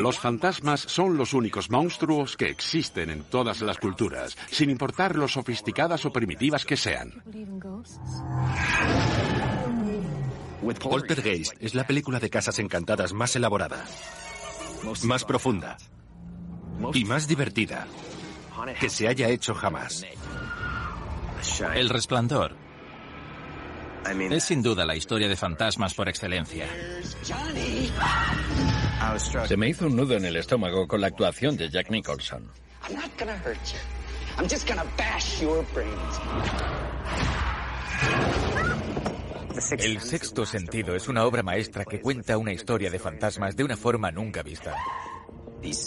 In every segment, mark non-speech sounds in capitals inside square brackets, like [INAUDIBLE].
Los fantasmas son los únicos monstruos que existen en todas las culturas, sin importar lo sofisticadas o primitivas que sean. Poltergeist es la película de casas encantadas más elaborada, más profunda y más divertida que se haya hecho jamás. El Resplandor es sin duda la historia de fantasmas por excelencia. Se me hizo un nudo en el estómago con la actuación de Jack Nicholson. El sexto sentido es una obra maestra que cuenta una historia de fantasmas de una forma nunca vista.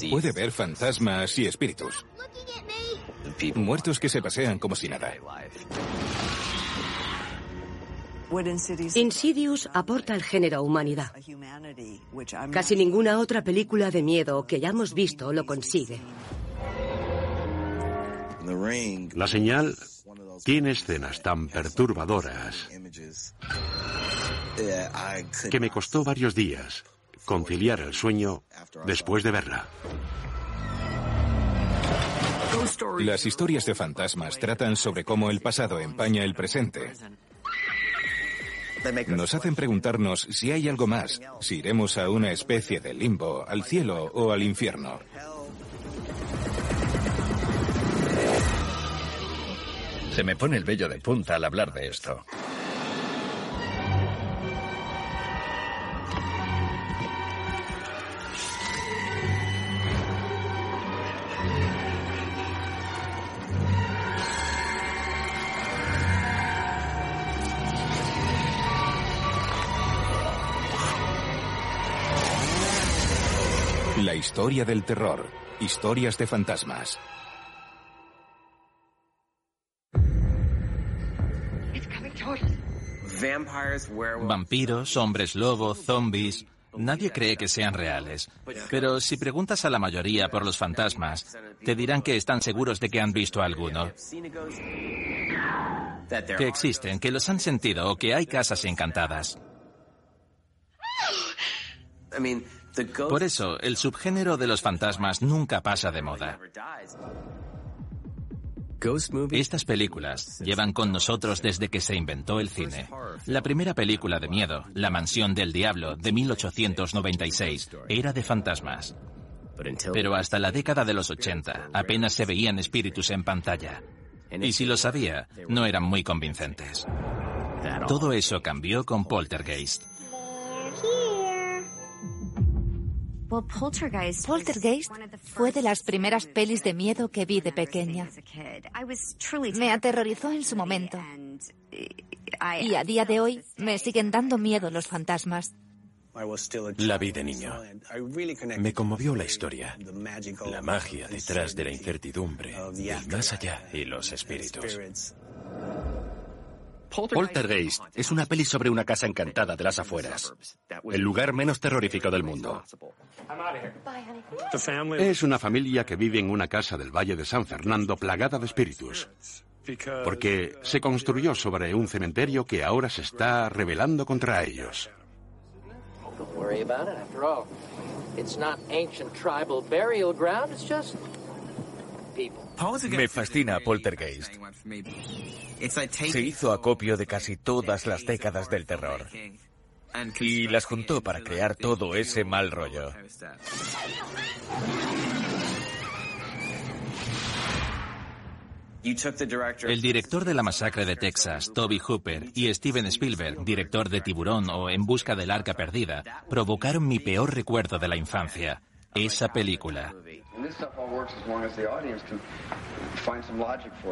Puede ver fantasmas y espíritus. Muertos que se pasean como si nada. Insidious aporta al género humanidad. Casi ninguna otra película de miedo que hayamos visto lo consigue. La señal tiene escenas tan perturbadoras que me costó varios días conciliar el sueño después de verla. Las historias de fantasmas tratan sobre cómo el pasado empaña el presente. Nos hacen preguntarnos si hay algo más, si iremos a una especie de limbo, al cielo o al infierno. Se me pone el vello de punta al hablar de esto. Historia del terror. Historias de fantasmas. Vampiros, hombres lobo, zombies. Nadie cree que sean reales. Pero si preguntas a la mayoría por los fantasmas, te dirán que están seguros de que han visto a alguno. Que existen, que los han sentido o que hay casas encantadas. Por eso, el subgénero de los fantasmas nunca pasa de moda. Estas películas llevan con nosotros desde que se inventó el cine. La primera película de miedo, La Mansión del Diablo, de 1896, era de fantasmas. Pero hasta la década de los 80 apenas se veían espíritus en pantalla. Y si lo sabía, no eran muy convincentes. Todo eso cambió con Poltergeist. Poltergeist fue de las primeras pelis de miedo que vi de pequeña. Me aterrorizó en su momento. Y a día de hoy me siguen dando miedo los fantasmas. La vi de niño. Me conmovió la historia, la magia detrás de la incertidumbre, el más allá y los espíritus. Poltergeist es una peli sobre una casa encantada de las afueras, el lugar menos terrorífico del mundo. Es una familia que vive en una casa del Valle de San Fernando plagada de espíritus. Porque se construyó sobre un cementerio que ahora se está rebelando contra ellos. Me fascina Poltergeist. Se hizo acopio de casi todas las décadas del terror. Y las juntó para crear todo ese mal rollo. El director de la masacre de Texas, Toby Hooper, y Steven Spielberg, director de Tiburón o En busca del arca perdida, provocaron mi peor recuerdo de la infancia. Esa película.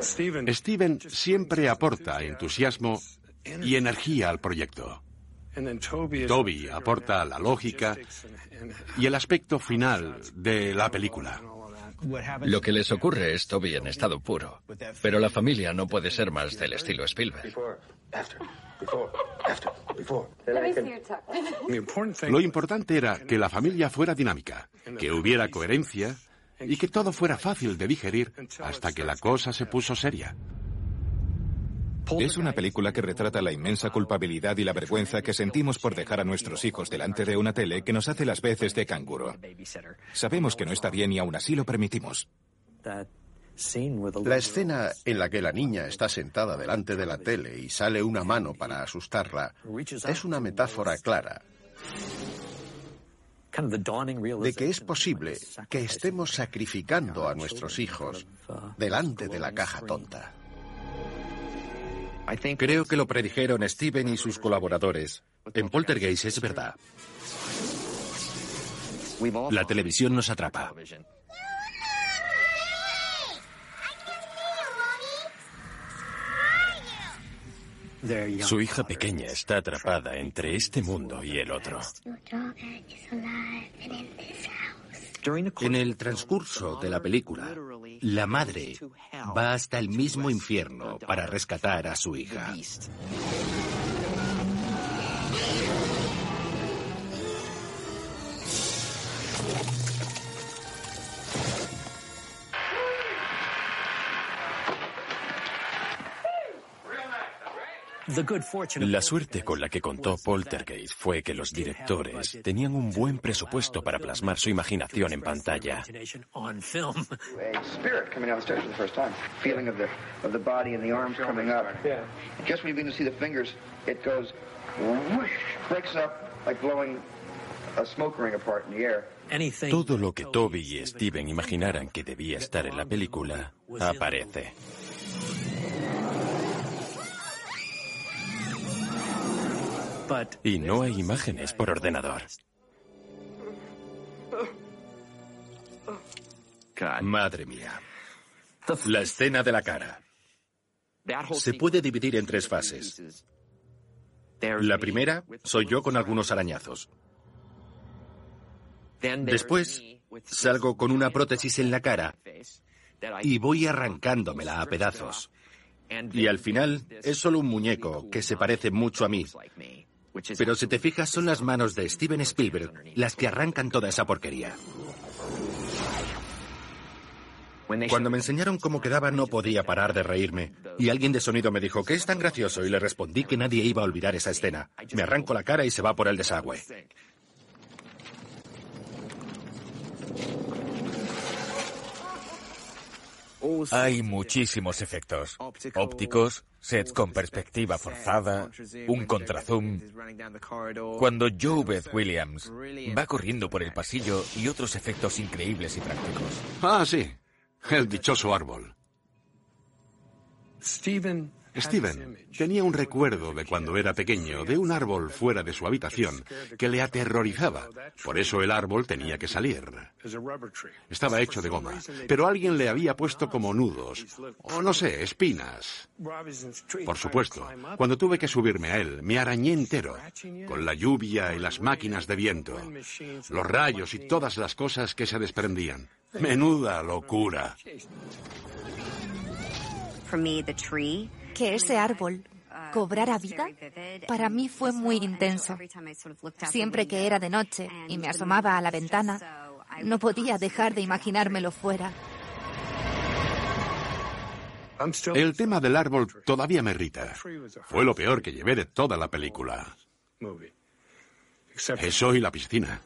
Steven. Siempre aporta entusiasmo y energía al proyecto. Toby aporta la lógica y el aspecto final de la película. Lo que les ocurre es Toby en estado puro, pero la familia no puede ser más del estilo Spielberg. Lo importante era que la familia fuera dinámica, que hubiera coherencia y que todo fuera fácil de digerir hasta que la cosa se puso seria. Es una película que retrata la inmensa culpabilidad y la vergüenza que sentimos por dejar a nuestros hijos delante de una tele que nos hace las veces de canguro. Sabemos que no está bien y aún así lo permitimos. La escena en la que la niña está sentada delante de la tele y sale una mano para asustarla es una metáfora clara de que es posible que estemos sacrificando a nuestros hijos delante de la caja tonta. Creo que lo predijeron Steven y sus colaboradores. En Poltergeist es verdad. La televisión nos atrapa. Su hija pequeña está atrapada entre este mundo y el otro. En el transcurso de la película, la madre va hasta el mismo infierno para rescatar a su hija. La suerte con la que contó Poltergeist fue que los directores tenían un buen presupuesto para plasmar su imaginación en pantalla. Todo lo que Toby y Steven imaginaran que debía estar en la película aparece. Y no hay imágenes por ordenador. Madre mía. La escena de la cara. Se puede dividir en tres fases. La primera soy yo con algunos arañazos. Después salgo con una prótesis en la cara y voy arrancándomela a pedazos. Y al final es solo un muñeco que se parece mucho a mí. Pero si te fijas, son las manos de Steven Spielberg las que arrancan toda esa porquería. Cuando me enseñaron cómo quedaba no podía parar de reírme. Y alguien de sonido me dijo que es tan gracioso y le respondí que nadie iba a olvidar esa escena. Me arranco la cara y se va por el desagüe. Hay muchísimos efectos. Ópticos, sets con perspectiva forzada, un contrazoom. Cuando Joe Beth Williams va corriendo por el pasillo y otros efectos increíbles y prácticos. Ah, sí. El dichoso árbol. Steven Steven tenía un recuerdo de cuando era pequeño de un árbol fuera de su habitación que le aterrorizaba. Por eso el árbol tenía que salir. Estaba hecho de goma, pero alguien le había puesto como nudos, o no sé, espinas. Por supuesto, cuando tuve que subirme a él, me arañé entero, con la lluvia y las máquinas de viento, los rayos y todas las cosas que se desprendían. Menuda locura que ese árbol cobrara vida, para mí fue muy intenso. Siempre que era de noche y me asomaba a la ventana, no podía dejar de imaginármelo fuera. El tema del árbol todavía me irrita. Fue lo peor que llevé de toda la película. Eso y la piscina.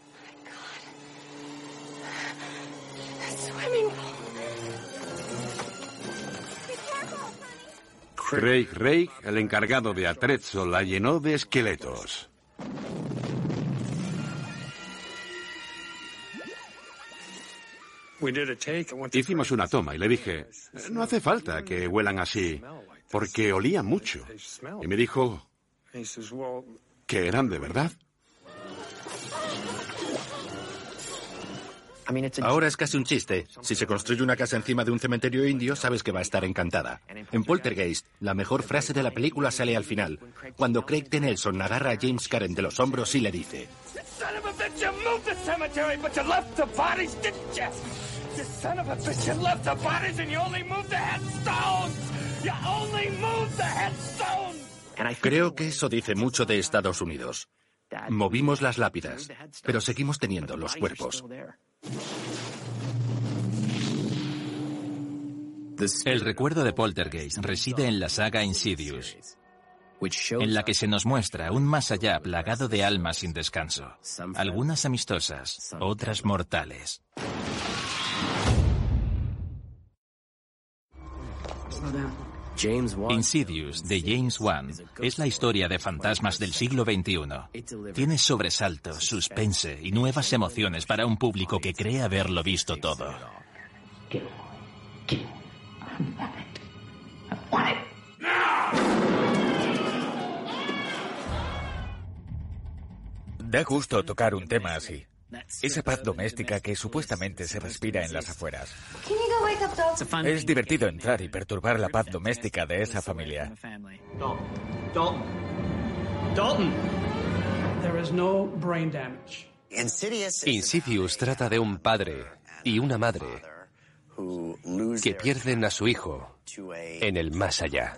Craig Ray, el encargado de Atrezzo, la llenó de esqueletos. Hicimos una toma y le dije, no hace falta que huelan así, porque olían mucho. Y me dijo que eran de verdad. Ahora es casi un chiste. Si se construye una casa encima de un cementerio indio, sabes que va a estar encantada. En Poltergeist, la mejor frase de la película sale al final, cuando Craig T. Nelson agarra a James Karen de los hombros y le dice... Creo que eso dice mucho de Estados Unidos. Movimos las lápidas, pero seguimos teniendo los cuerpos. El recuerdo de Poltergeist reside en la saga Insidious, en la que se nos muestra un más allá plagado de almas sin descanso, algunas amistosas, otras mortales. Insidious de James Wan es la historia de fantasmas del siglo XXI. Tiene sobresalto, suspense y nuevas emociones para un público que cree haberlo visto todo. Da gusto tocar un tema así. Esa paz doméstica que supuestamente se respira en las afueras. Es divertido entrar y perturbar la paz doméstica de esa familia. Insidious trata de un padre y una madre que pierden a su hijo en el más allá.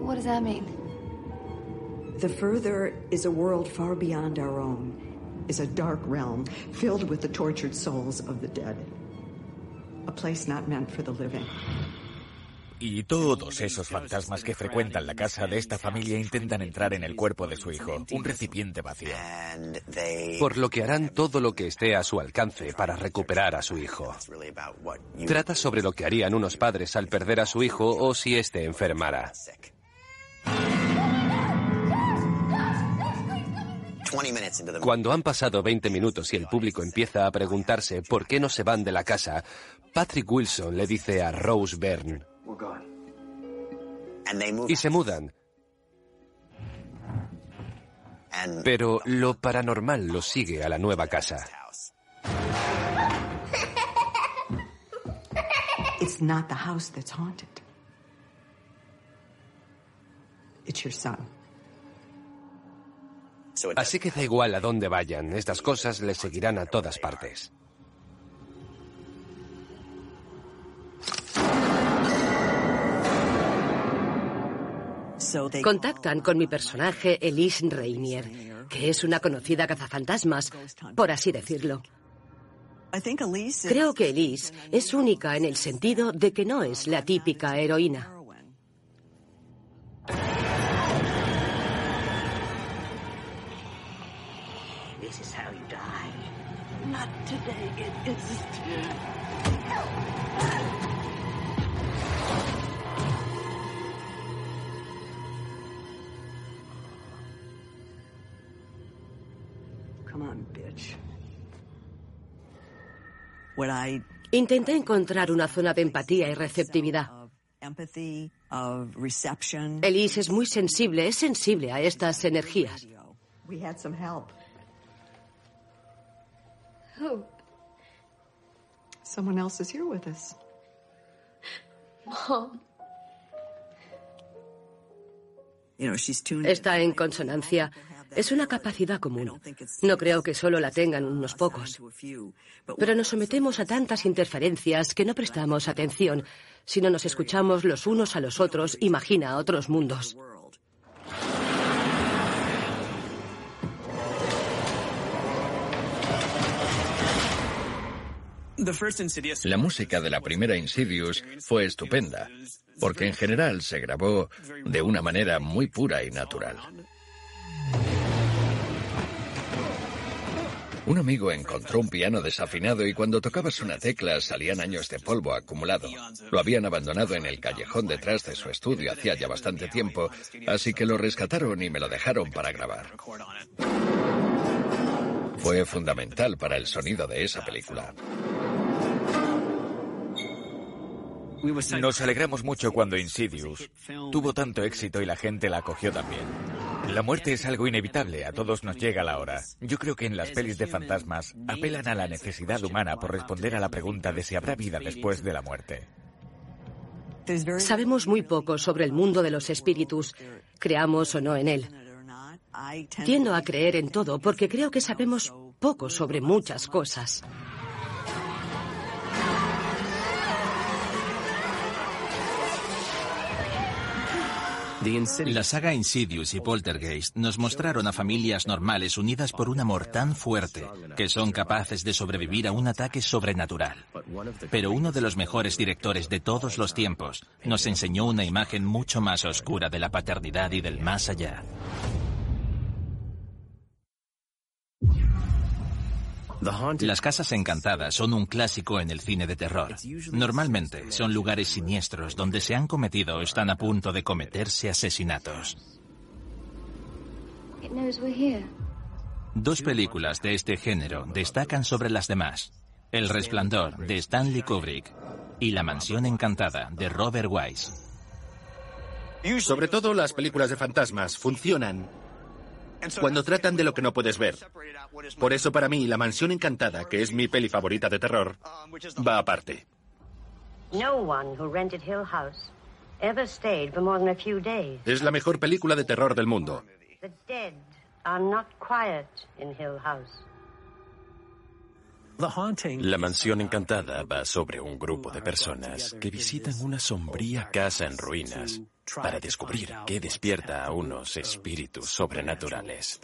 What does that mean? The further is a world far beyond our own, is a dark realm filled with the tortured souls of the dead. A place not meant for the living. Y todos esos fantasmas que frecuentan la casa de esta familia intentan entrar en el cuerpo de su hijo, un recipiente vacío. Por lo que harán todo lo que esté a su alcance para recuperar a su hijo. Trata sobre lo que harían unos padres al perder a su hijo o si éste enfermara. Cuando han pasado 20 minutos y el público empieza a preguntarse por qué no se van de la casa, Patrick Wilson le dice a Rose Byrne, y se mudan. Pero lo paranormal los sigue a la nueva casa. [LAUGHS] It's not the house that's haunted. It's your son. Así que da igual a dónde vayan, estas cosas les seguirán a todas partes. Contactan con mi personaje Elise Rainier, que es una conocida cazafantasmas, por así decirlo. Creo que Elise es única en el sentido de que no es la típica heroína. Intenté encontrar una zona de empatía y receptividad. Elise es muy sensible, es sensible a estas energías. Someone else is here with us. Mom. Está en consonancia. Es una capacidad común. No creo que solo la tengan unos pocos. Pero nos sometemos a tantas interferencias que no prestamos atención. Si no nos escuchamos los unos a los otros, imagina otros mundos. La música de la primera Insidious fue estupenda, porque en general se grabó de una manera muy pura y natural. Un amigo encontró un piano desafinado y cuando tocabas una tecla salían años de polvo acumulado. Lo habían abandonado en el callejón detrás de su estudio hacía ya bastante tiempo, así que lo rescataron y me lo dejaron para grabar. Fue fundamental para el sonido de esa película. Nos alegramos mucho cuando Insidious tuvo tanto éxito y la gente la acogió también. La muerte es algo inevitable, a todos nos llega la hora. Yo creo que en las pelis de fantasmas apelan a la necesidad humana por responder a la pregunta de si habrá vida después de la muerte. Sabemos muy poco sobre el mundo de los espíritus, creamos o no en él. Tiendo a creer en todo porque creo que sabemos poco sobre muchas cosas. La saga Insidious y Poltergeist nos mostraron a familias normales unidas por un amor tan fuerte que son capaces de sobrevivir a un ataque sobrenatural. Pero uno de los mejores directores de todos los tiempos nos enseñó una imagen mucho más oscura de la paternidad y del más allá. Las casas encantadas son un clásico en el cine de terror. Normalmente son lugares siniestros donde se han cometido o están a punto de cometerse asesinatos. Dos películas de este género destacan sobre las demás. El Resplandor de Stanley Kubrick y La Mansión Encantada de Robert Wise. Sobre todo las películas de fantasmas funcionan cuando tratan de lo que no puedes ver. Por eso para mí La Mansión Encantada, que es mi peli favorita de terror, va aparte. Es la mejor película de terror del mundo. La mansión encantada va sobre un grupo de personas que visitan una sombría casa en ruinas para descubrir qué despierta a unos espíritus sobrenaturales.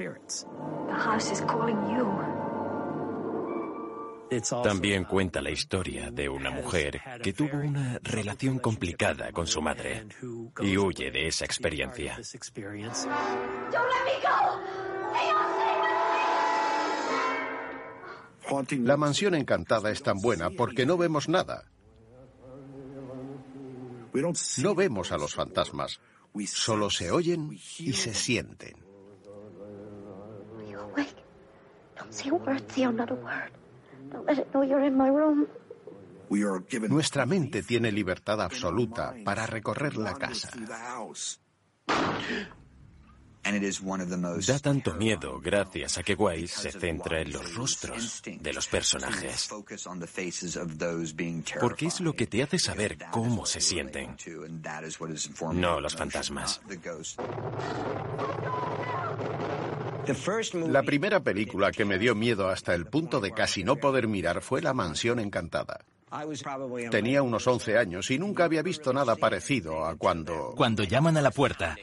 También cuenta la historia de una mujer que tuvo una relación complicada con su madre y huye de esa experiencia. La mansión encantada es tan buena porque no vemos nada. No vemos a los fantasmas, solo se oyen y se sienten. Nuestra mente tiene libertad absoluta para recorrer la casa. Da tanto miedo gracias a que Wise se centra en los rostros de los personajes. Porque es lo que te hace saber cómo se sienten, no los fantasmas. La primera película que me dio miedo hasta el punto de casi no poder mirar fue La Mansión Encantada. Tenía unos 11 años y nunca había visto nada parecido a cuando... Cuando llaman a la puerta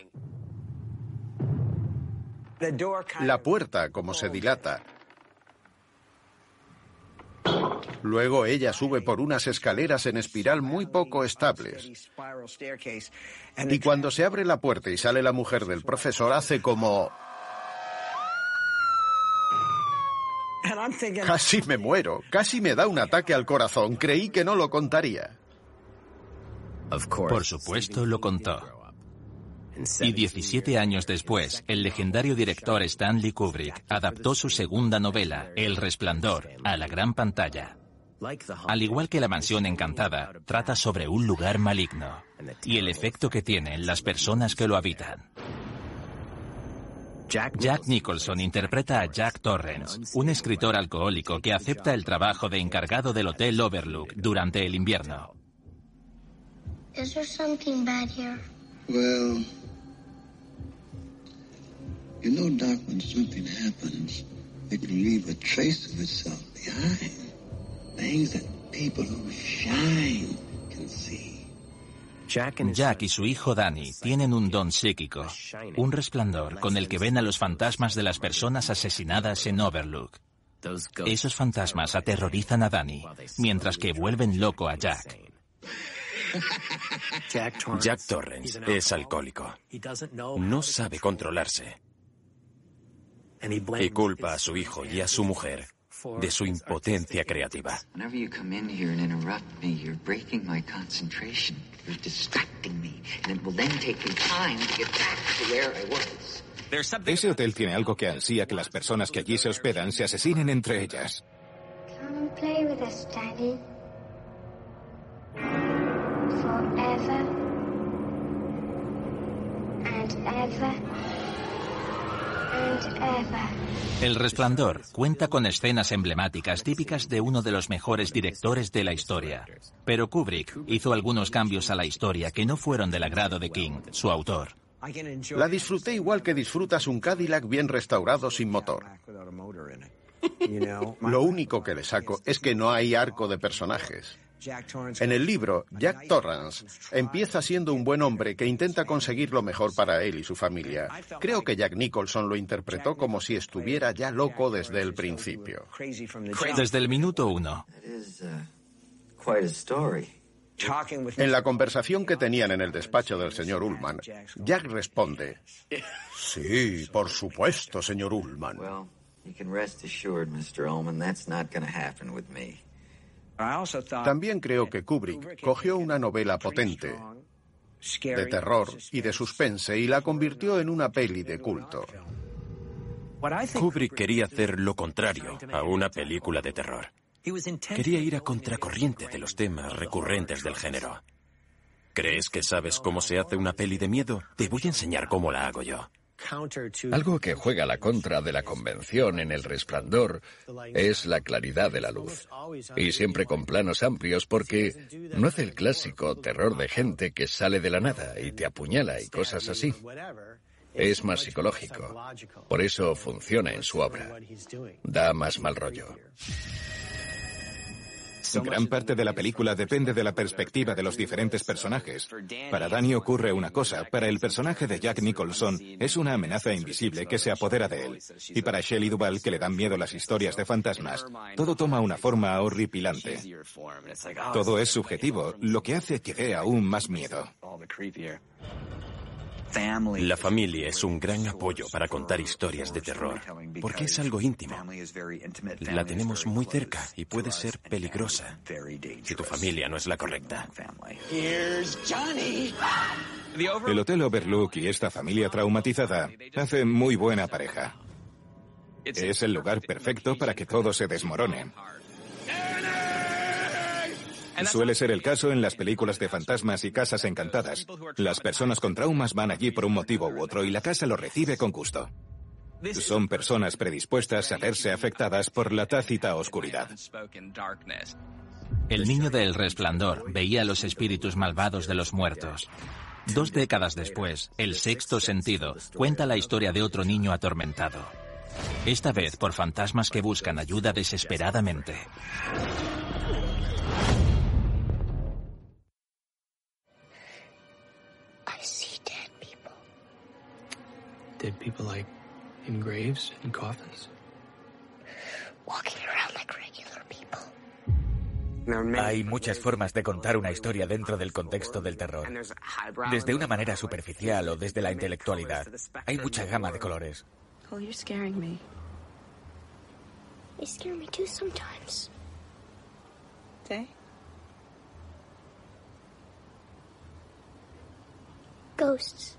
la puerta como se dilata. Luego ella sube por unas escaleras en espiral muy poco estables. Y cuando se abre la puerta y sale la mujer del profesor, hace como... Casi me muero, casi me da un ataque al corazón. Creí que no lo contaría. Por supuesto lo contó. Y 17 años después, el legendario director Stanley Kubrick adaptó su segunda novela, El Resplandor, a la gran pantalla. Al igual que La Mansión Encantada, trata sobre un lugar maligno y el efecto que tiene en las personas que lo habitan. Jack Nicholson interpreta a Jack Torrance, un escritor alcohólico que acepta el trabajo de encargado del Hotel Overlook durante el invierno. You know, Doc, when something happens, it can leave a trace of itself behind. Things that people who shine can see. Jack y su hijo Danny tienen un don psíquico, un resplandor con el que ven a los fantasmas de las personas asesinadas en Overlook. Esos fantasmas aterrorizan a Danny, mientras que vuelven loco a Jack. [LAUGHS] Jack Torrance es alcohólico. No sabe controlarse y culpa a su hijo y a su mujer de su impotencia creativa. Ese hotel tiene algo que ansía que las personas que allí se hospedan se asesinen entre ellas. El Resplandor cuenta con escenas emblemáticas típicas de uno de los mejores directores de la historia. Pero Kubrick hizo algunos cambios a la historia que no fueron del agrado de King, su autor. La disfruté igual que disfrutas un Cadillac bien restaurado sin motor. [LAUGHS] Lo único que le saco es que no hay arco de personajes. En el libro, Jack Torrance empieza siendo un buen hombre que intenta conseguir lo mejor para él y su familia. Creo que Jack Nicholson lo interpretó como si estuviera ya loco desde el principio. Desde el minuto uno. En la conversación que tenían en el despacho del señor Ullman, Jack responde, [LAUGHS] Sí, por supuesto, señor Ullman. También creo que Kubrick cogió una novela potente, de terror y de suspense, y la convirtió en una peli de culto. Kubrick quería hacer lo contrario a una película de terror. Quería ir a contracorriente de los temas recurrentes del género. ¿Crees que sabes cómo se hace una peli de miedo? Te voy a enseñar cómo la hago yo. Algo que juega la contra de la convención en el resplandor es la claridad de la luz. Y siempre con planos amplios porque no hace el clásico terror de gente que sale de la nada y te apuñala y cosas así. Es más psicológico. Por eso funciona en su obra. Da más mal rollo. Gran parte de la película depende de la perspectiva de los diferentes personajes. Para Danny ocurre una cosa, para el personaje de Jack Nicholson es una amenaza invisible que se apodera de él. Y para Shelley Duvall, que le dan miedo las historias de fantasmas, todo toma una forma horripilante. Todo es subjetivo, lo que hace que dé aún más miedo. La familia es un gran apoyo para contar historias de terror, porque es algo íntimo. La tenemos muy cerca y puede ser peligrosa si tu familia no es la correcta. El Hotel Overlook y esta familia traumatizada hacen muy buena pareja. Es el lugar perfecto para que todo se desmorone. Suele ser el caso en las películas de fantasmas y casas encantadas. Las personas con traumas van allí por un motivo u otro y la casa lo recibe con gusto. Son personas predispuestas a verse afectadas por la tácita oscuridad. El niño del resplandor veía los espíritus malvados de los muertos. Dos décadas después, El sexto sentido cuenta la historia de otro niño atormentado. Esta vez por fantasmas que buscan ayuda desesperadamente. Dead people like in graves and coffins. Walking around like regular people. Hay muchas formas de contar una historia dentro del contexto del terror. Desde una manera superficial o desde la intelectualidad. Hay mucha gama de colores. Oh, you're scaring me. You scare me too sometimes. Okay. Ghosts.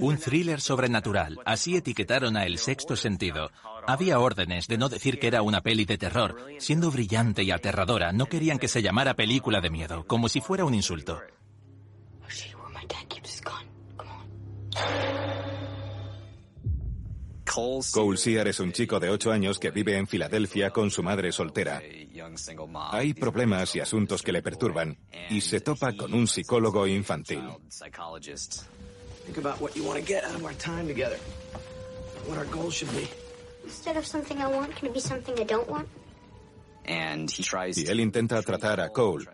Un thriller sobrenatural, así etiquetaron a El Sexto Sentido. Había órdenes de no decir que era una peli de terror. Siendo brillante y aterradora, no querían que se llamara película de miedo, como si fuera un insulto. Cole Sear es un chico de 8 años que vive en Filadelfia con su madre soltera. Hay problemas y asuntos que le perturban y se topa con un psicólogo infantil. Think about what you want to get out of our time together. What our goals should be. Instead of something I want, can it be something I don't want? Y él intenta tratar a Cole,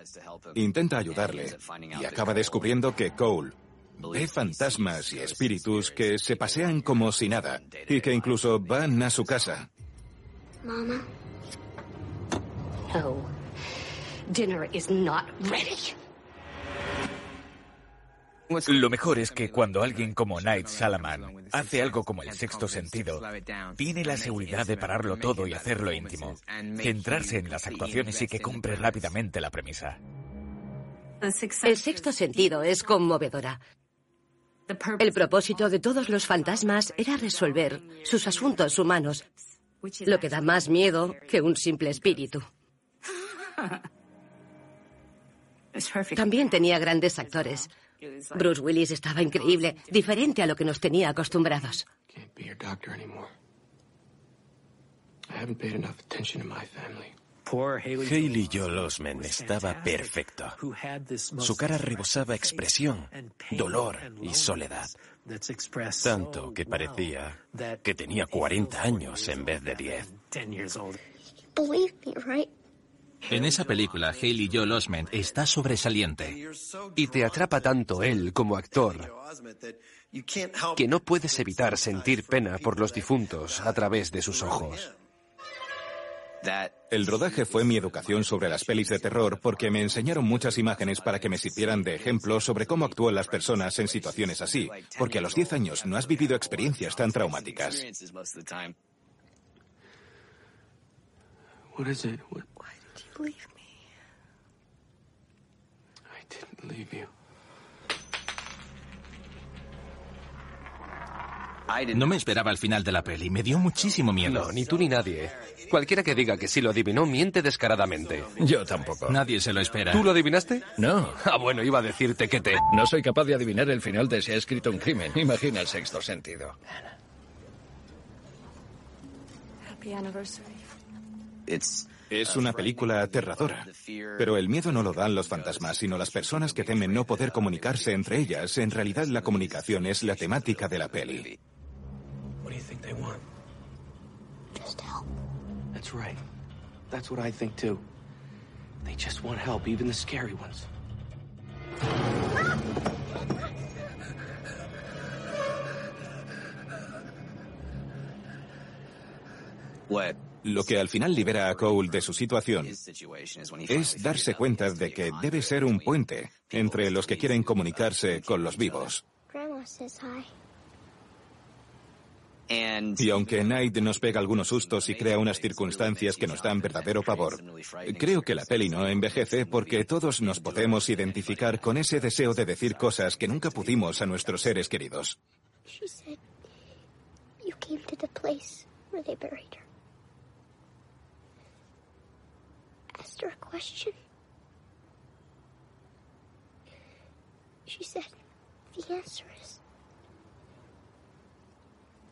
intenta ayudarle, y acaba descubriendo que Cole ve fantasmas y espíritus que se pasean como si nada, y que incluso van a su casa. Mama? No. Dinner is not ready. Lo mejor es que cuando alguien como Night Salaman hace algo como el sexto sentido, tiene la seguridad de pararlo todo y hacerlo íntimo, centrarse en las actuaciones y que compre rápidamente la premisa. El sexto sentido es conmovedora. El propósito de todos los fantasmas era resolver sus asuntos humanos, lo que da más miedo que un simple espíritu. [LAUGHS] También tenía grandes actores. Bruce Willis estaba increíble, diferente a lo que nos tenía acostumbrados. Haley Joel Osment estaba perfecto. Su cara rebosaba expresión, dolor y soledad. Tanto que parecía que tenía 40 años en vez de 10. En esa película, Haley Joel Osment está sobresaliente. Y te atrapa tanto él como actor que no puedes evitar sentir pena por los difuntos a través de sus ojos. El rodaje fue mi educación sobre las pelis de terror porque me enseñaron muchas imágenes para que me sirvieran de ejemplo sobre cómo actúan las personas en situaciones así, porque a los 10 años no has vivido experiencias tan traumáticas. No me esperaba el final de la peli, me dio muchísimo miedo. No, ni tú ni nadie. Cualquiera que diga que sí lo adivinó miente descaradamente. Yo tampoco. Nadie se lo espera. ¿Tú lo adivinaste? No. Ah, bueno, iba a decirte que te... No soy capaz de adivinar el final de si ha escrito un crimen. Imagina el sexto sentido. Es una película aterradora. Pero el miedo no lo dan los fantasmas, sino las personas que temen no poder comunicarse entre ellas. En realidad la comunicación es la temática de la peli. That's right. That's what The. Lo que al final libera a Cole de su situación es darse cuenta de que debe ser un puente entre los que quieren comunicarse con los vivos. Y aunque Night nos pega algunos sustos y crea unas circunstancias que nos dan verdadero pavor, creo que la peli no envejece porque todos nos podemos identificar con ese deseo de decir cosas que nunca pudimos a nuestros seres queridos. Asked her a question. She said, the answer is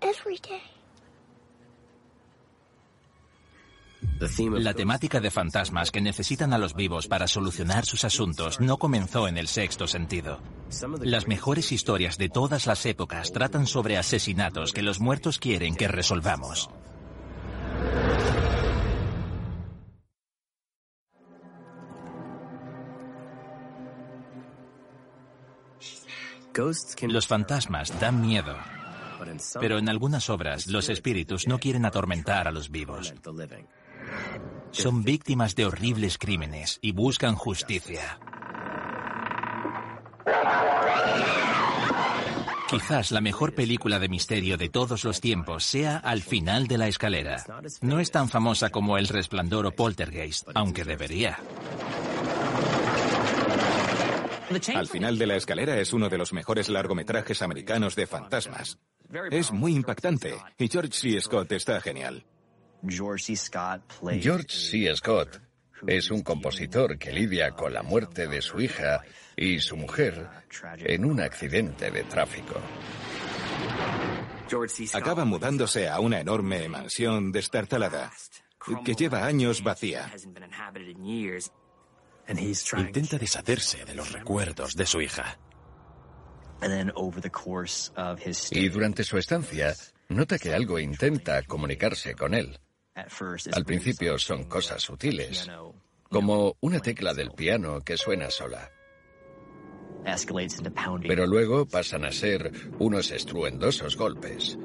every day. La temática de fantasmas que necesitan a los vivos para solucionar sus asuntos no comenzó en el sexto sentido. Las mejores historias de todas las épocas tratan sobre asesinatos que los muertos quieren que resolvamos. Los fantasmas dan miedo, pero en algunas obras los espíritus no quieren atormentar a los vivos. Son víctimas de horribles crímenes y buscan justicia. Quizás la mejor película de misterio de todos los tiempos sea Al final de la escalera. No es tan famosa como El Resplandor o Poltergeist, aunque debería. Al final de la escalera es uno de los mejores largometrajes americanos de fantasmas. Es muy impactante y George C. Scott está genial. George C. Scott es un compositor que lidia con la muerte de su hija y su mujer en un accidente de tráfico. Acaba mudándose a una enorme mansión destartalada que lleva años vacía. Intenta deshacerse de los recuerdos de su hija. Y durante su estancia, nota que algo intenta comunicarse con él. Al principio son cosas sutiles, como una tecla del piano que suena sola. Pero luego pasan a ser unos estruendosos golpes.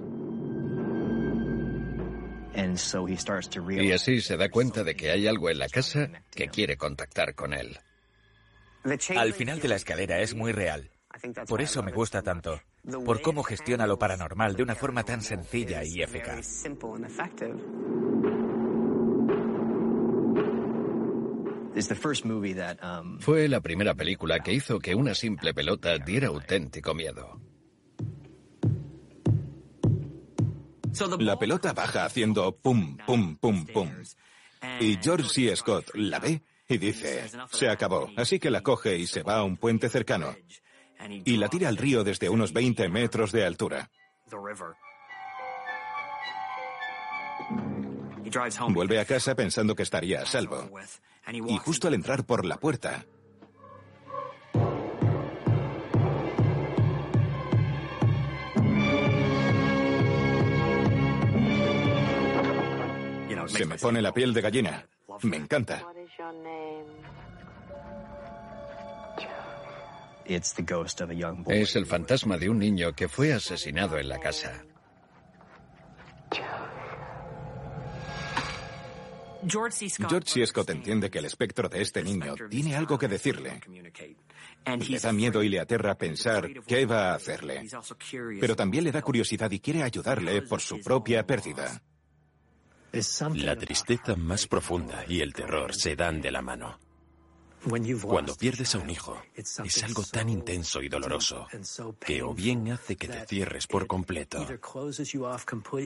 Y así se da cuenta de que hay algo en la casa que quiere contactar con él. Al final de la escalera es muy real. Por eso me gusta tanto, por cómo gestiona lo paranormal de una forma tan sencilla y eficaz. Fue la primera película que hizo que una simple pelota diera auténtico miedo. La pelota baja haciendo pum, pum, pum, pum. Y George C. Scott la ve y dice, se acabó. Así que la coge y se va a un puente cercano. Y la tira al río desde unos 20 metros de altura. Vuelve a casa pensando que estaría a salvo. Y justo al entrar por la puerta, Se me pone la piel de gallina. Me encanta. Es el fantasma de un niño que fue asesinado en la casa. George C. Scott entiende que el espectro de este niño tiene algo que decirle. Le da miedo y le aterra pensar qué va a hacerle. Pero también le da curiosidad y quiere ayudarle por su propia pérdida. La tristeza más profunda y el terror se dan de la mano. Cuando pierdes a un hijo, es algo tan intenso y doloroso que o bien hace que te cierres por completo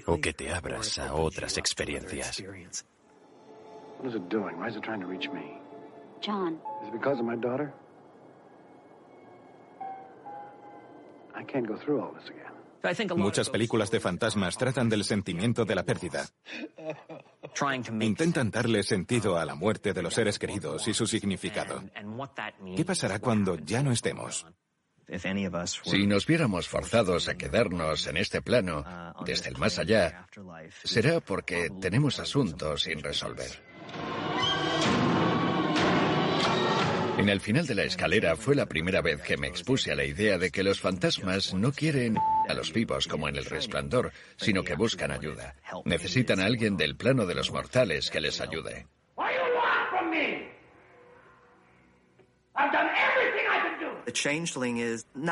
o que te abras a otras experiencias. What is it doing? Why is it trying to reach me? John. Is it because of my daughter? I can't go through all this again. Muchas películas de fantasmas tratan del sentimiento de la pérdida. Intentan darle sentido a la muerte de los seres queridos y su significado. ¿Qué pasará cuando ya no estemos? Si nos viéramos forzados a quedarnos en este plano, desde el más allá, será porque tenemos asuntos sin resolver. En el final de la escalera fue la primera vez que me expuse a la idea de que los fantasmas no quieren a los vivos como en el resplandor, sino que buscan ayuda. Necesitan a alguien del plano de los mortales que les ayude.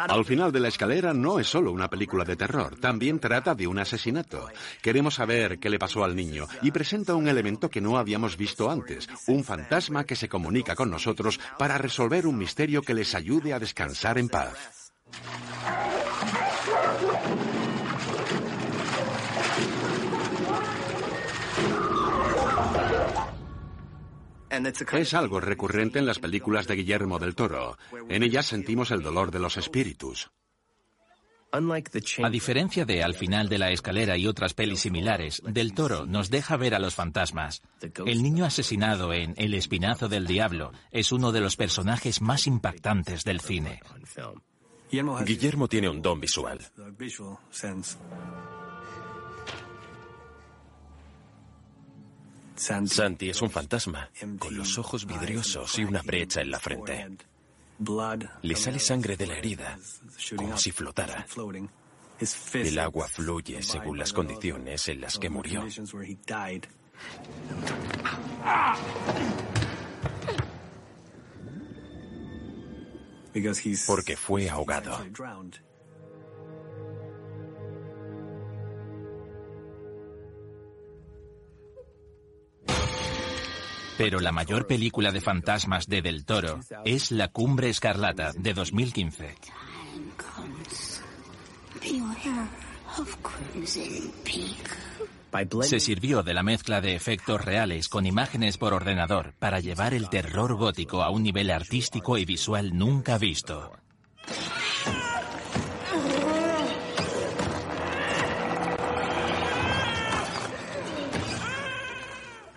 Al final de la escalera no es solo una película de terror, también trata de un asesinato. Queremos saber qué le pasó al niño y presenta un elemento que no habíamos visto antes, un fantasma que se comunica con nosotros para resolver un misterio que les ayude a descansar en paz. Es algo recurrente en las películas de Guillermo del Toro. En ellas sentimos el dolor de los espíritus. A diferencia de Al final de la escalera y otras pelis similares, Del Toro nos deja ver a los fantasmas. El niño asesinado en El Espinazo del Diablo es uno de los personajes más impactantes del cine. Guillermo tiene un don visual. Santi es un fantasma, con los ojos vidriosos y una brecha en la frente. Le sale sangre de la herida, como si flotara. El agua fluye según las condiciones en las que murió. Porque fue ahogado. Pero la mayor película de fantasmas de Del Toro es La Cumbre Escarlata de 2015. Se sirvió de la mezcla de efectos reales con imágenes por ordenador para llevar el terror gótico a un nivel artístico y visual nunca visto.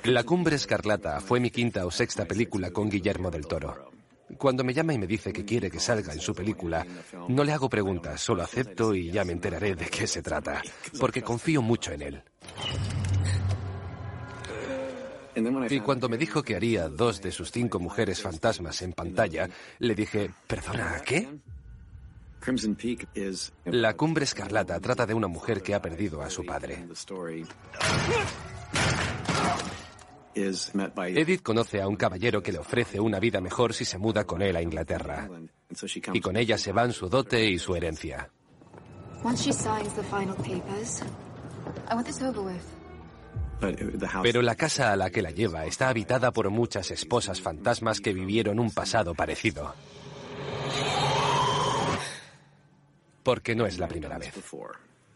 La Cumbre Escarlata fue mi quinta o sexta película con Guillermo del Toro. Cuando me llama y me dice que quiere que salga en su película, no le hago preguntas, solo acepto y ya me enteraré de qué se trata, porque confío mucho en él. Y cuando me dijo que haría dos de sus cinco mujeres fantasmas en pantalla, le dije, perdona, ¿qué? La Cumbre Escarlata trata de una mujer que ha perdido a su padre. Edith conoce a un caballero que le ofrece una vida mejor si se muda con él a Inglaterra. Y con ella se van su dote y su herencia. Pero la casa a la que la lleva está habitada por muchas esposas fantasmas que vivieron un pasado parecido. Porque no es la primera vez.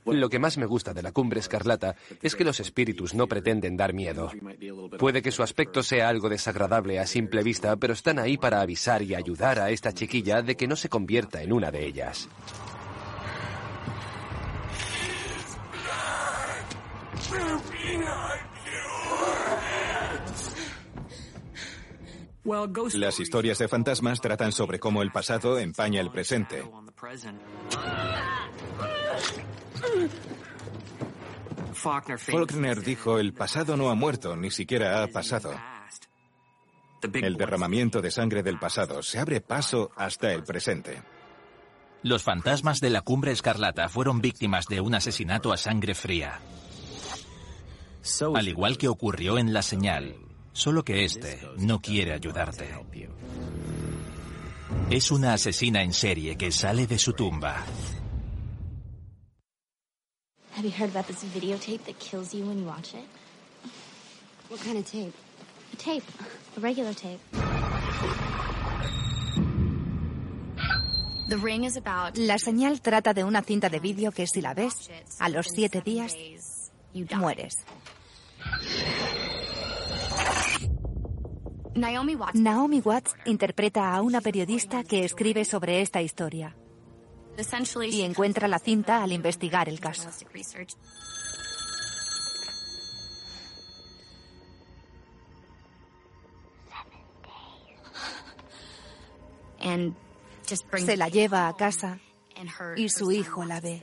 Lo que más me gusta de la cumbre escarlata es que los espíritus no pretenden dar miedo. Puede que su aspecto sea algo desagradable a simple vista, pero están ahí para avisar y ayudar a esta chiquilla de que no se convierta en una de ellas. Las historias de fantasmas tratan sobre cómo el pasado empaña el presente. Faulkner dijo, el pasado no ha muerto, ni siquiera ha pasado. El derramamiento de sangre del pasado se abre paso hasta el presente. Los fantasmas de la cumbre escarlata fueron víctimas de un asesinato a sangre fría. Al igual que ocurrió en La Señal, solo que este no quiere ayudarte. Es una asesina en serie que sale de su tumba. Have you heard about this videotape that kills you when you watch it? What kind of tape? A tape. A regular tape. The ring is about La señal trata de una cinta de vídeo que si la ves, a los siete días mueres. Naomi Watts. Naomi Watts interpreta a una periodista que escribe sobre esta historia y encuentra la cinta al investigar el caso. Se la lleva a casa y su hijo la ve.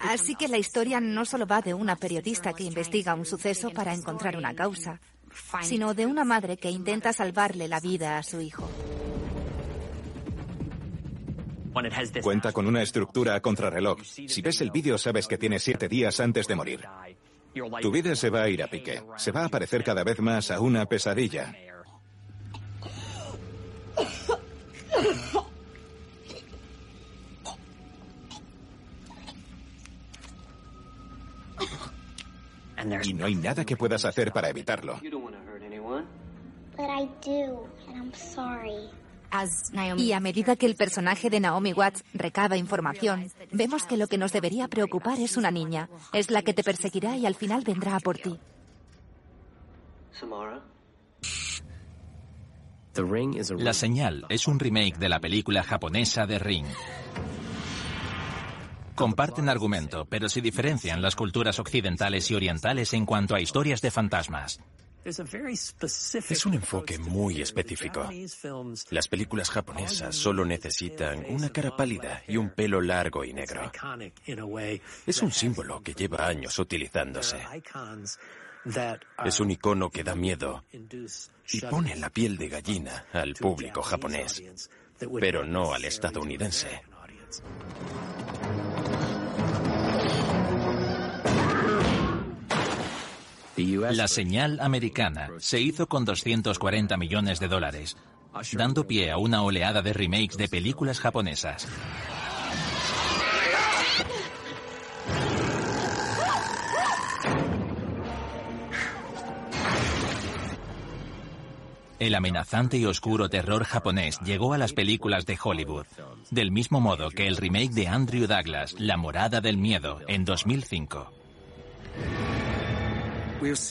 Así que la historia no solo va de una periodista que investiga un suceso para encontrar una causa, sino de una madre que intenta salvarle la vida a su hijo. Cuenta con una estructura a contrarreloj. Si ves el vídeo sabes que tiene siete días antes de morir. Tu vida se va a ir a pique. Se va a parecer cada vez más a una pesadilla. Y no hay nada que puedas hacer para evitarlo. But I do, and I'm sorry. As Naomi Y a medida que el personaje de Naomi Watts recaba información, vemos que lo que nos debería preocupar es una niña. Es la que te perseguirá y al final vendrá a por ti. La señal es un remake de la película japonesa de Ring. Comparten argumento, pero se diferencian las culturas occidentales y orientales en cuanto a historias de fantasmas. Es un enfoque muy específico. Las películas japonesas solo necesitan una cara pálida y un pelo largo y negro. Es un símbolo que lleva años utilizándose. Es un icono que da miedo y pone la piel de gallina al público japonés, pero no al estadounidense. La señal americana se hizo con 240 millones de dólares, dando pie a una oleada de remakes de películas japonesas. El amenazante y oscuro terror japonés llegó a las películas de Hollywood, del mismo modo que el remake de Andrew Douglas, La morada del miedo, en 2005.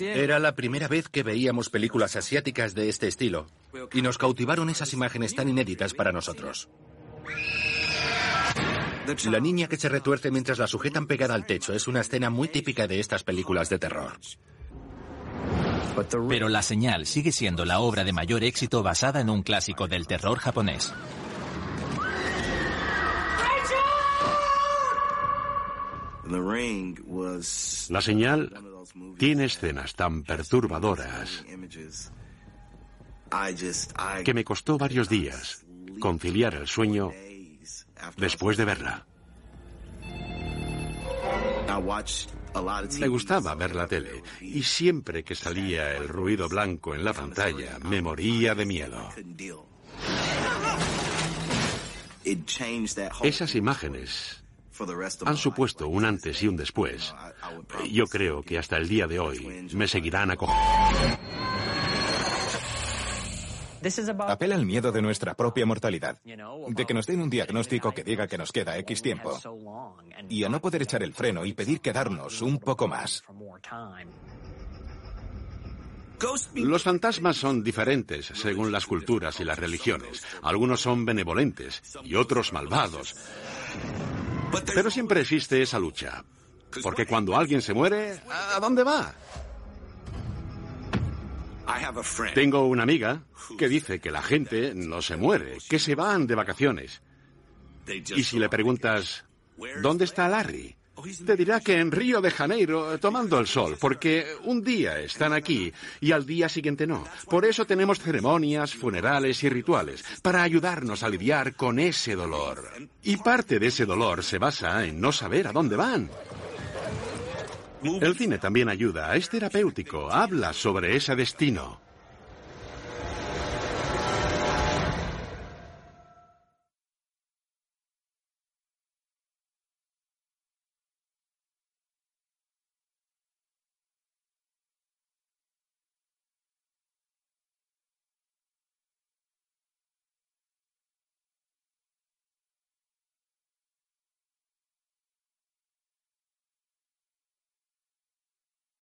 Era la primera vez que veíamos películas asiáticas de este estilo, y nos cautivaron esas imágenes tan inéditas para nosotros. La niña que se retuerce mientras la sujetan pegada al techo es una escena muy típica de estas películas de terror. Pero La Señal sigue siendo la obra de mayor éxito basada en un clásico del terror japonés. La señal tiene escenas tan perturbadoras que me costó varios días conciliar el sueño después de verla. Me gustaba ver la tele y siempre que salía el ruido blanco en la pantalla me moría de miedo. Esas imágenes han supuesto un antes y un después. Yo creo que hasta el día de hoy me seguirán acogiendo. Apela al miedo de nuestra propia mortalidad, de que nos den un diagnóstico que diga que nos queda X tiempo, y a no poder echar el freno y pedir quedarnos un poco más. Los fantasmas son diferentes según las culturas y las religiones. Algunos son benevolentes y otros malvados. Pero siempre existe esa lucha. Porque cuando alguien se muere, ¿a dónde va? Tengo una amiga que dice que la gente no se muere, que se van de vacaciones. Y si le preguntas, ¿dónde está Larry? Te dirá que en Río de Janeiro, tomando el sol, porque un día están aquí y al día siguiente no. Por eso tenemos ceremonias, funerales y rituales, para ayudarnos a lidiar con ese dolor. Y parte de ese dolor se basa en no saber a dónde van. El cine también ayuda, es terapéutico, habla sobre ese destino.